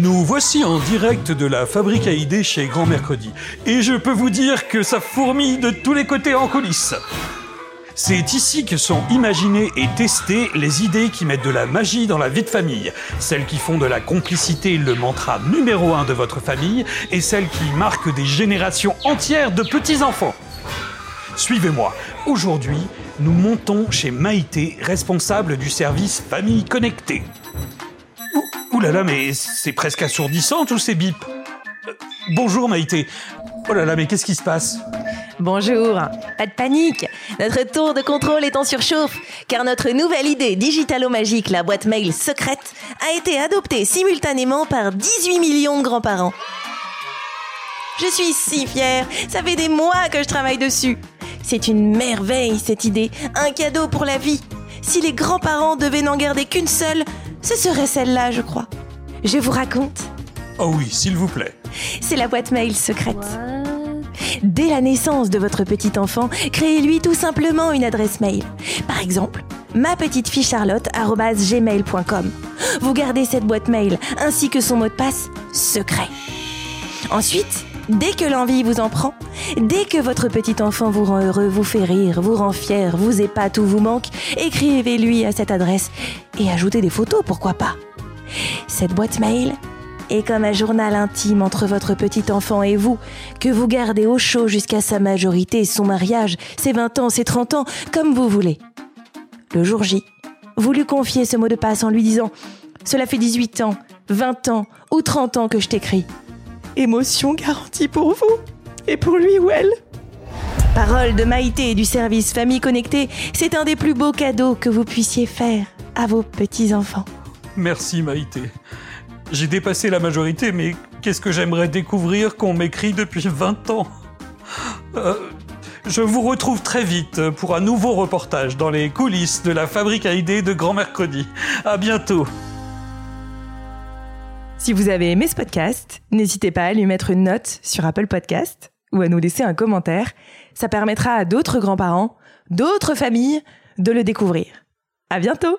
Nous voici en direct de la fabrique à idées chez Grand Mercredi. Et je peux vous dire que ça fourmille de tous les côtés en coulisses. C'est ici que sont imaginées et testées les idées qui mettent de la magie dans la vie de famille, celles qui font de la complicité le mantra numéro un de votre famille et celles qui marquent des générations entières de petits-enfants. Suivez-moi. Aujourd'hui, nous montons chez Maïté, responsable du service Famille Connectée. Ouh, là là, mais c'est presque assourdissant tous ces bips. Euh, bonjour Maïté. Oh là là, mais qu'est-ce qui se passe? Bonjour, pas de panique. Notre tour de contrôle est en surchauffe, car notre nouvelle idée digitalo-magique, la boîte mail secrète, a été adoptée simultanément par 18 millions de grands-parents. Je suis si fière, ça fait des mois que je travaille dessus. C'est une merveille cette idée, un cadeau pour la vie. Si les grands-parents devaient n'en garder qu'une seule, ce serait celle-là, je crois. Je vous raconte. Oh oui, s'il vous plaît. C'est la boîte mail secrète. Dès la naissance de votre petit enfant, créez-lui tout simplement une adresse mail. Par exemple, ma petite fille charlotte@gmail.com. Vous gardez cette boîte mail ainsi que son mot de passe secret. Ensuite, dès que l'envie vous en prend, dès que votre petit enfant vous rend heureux, vous fait rire, vous rend fier, vous épate ou vous manque, écrivez-lui à cette adresse et ajoutez des photos, pourquoi pas. Cette boîte mail est comme un journal intime entre votre petit enfant et vous, que vous gardez au chaud jusqu'à sa majorité, son mariage, ses 20 ans, ses 30 ans, comme vous voulez. Le jour J, vous lui confiez ce mot de passe en lui disant Cela fait 18 ans, 20 ans ou 30 ans que je t'écris. Émotion garantie pour vous et pour lui ou elle. Parole de Maïté et du service Famille Connectée, c'est un des plus beaux cadeaux que vous puissiez faire à vos petits-enfants. Merci Maïté. J'ai dépassé la majorité, mais qu'est-ce que j'aimerais découvrir qu'on m'écrit depuis 20 ans? Euh, Je vous retrouve très vite pour un nouveau reportage dans les coulisses de la fabrique à idées de Grand Mercredi. À bientôt. Si vous avez aimé ce podcast, n'hésitez pas à lui mettre une note sur Apple Podcast ou à nous laisser un commentaire. Ça permettra à d'autres grands-parents, d'autres familles de le découvrir. À bientôt!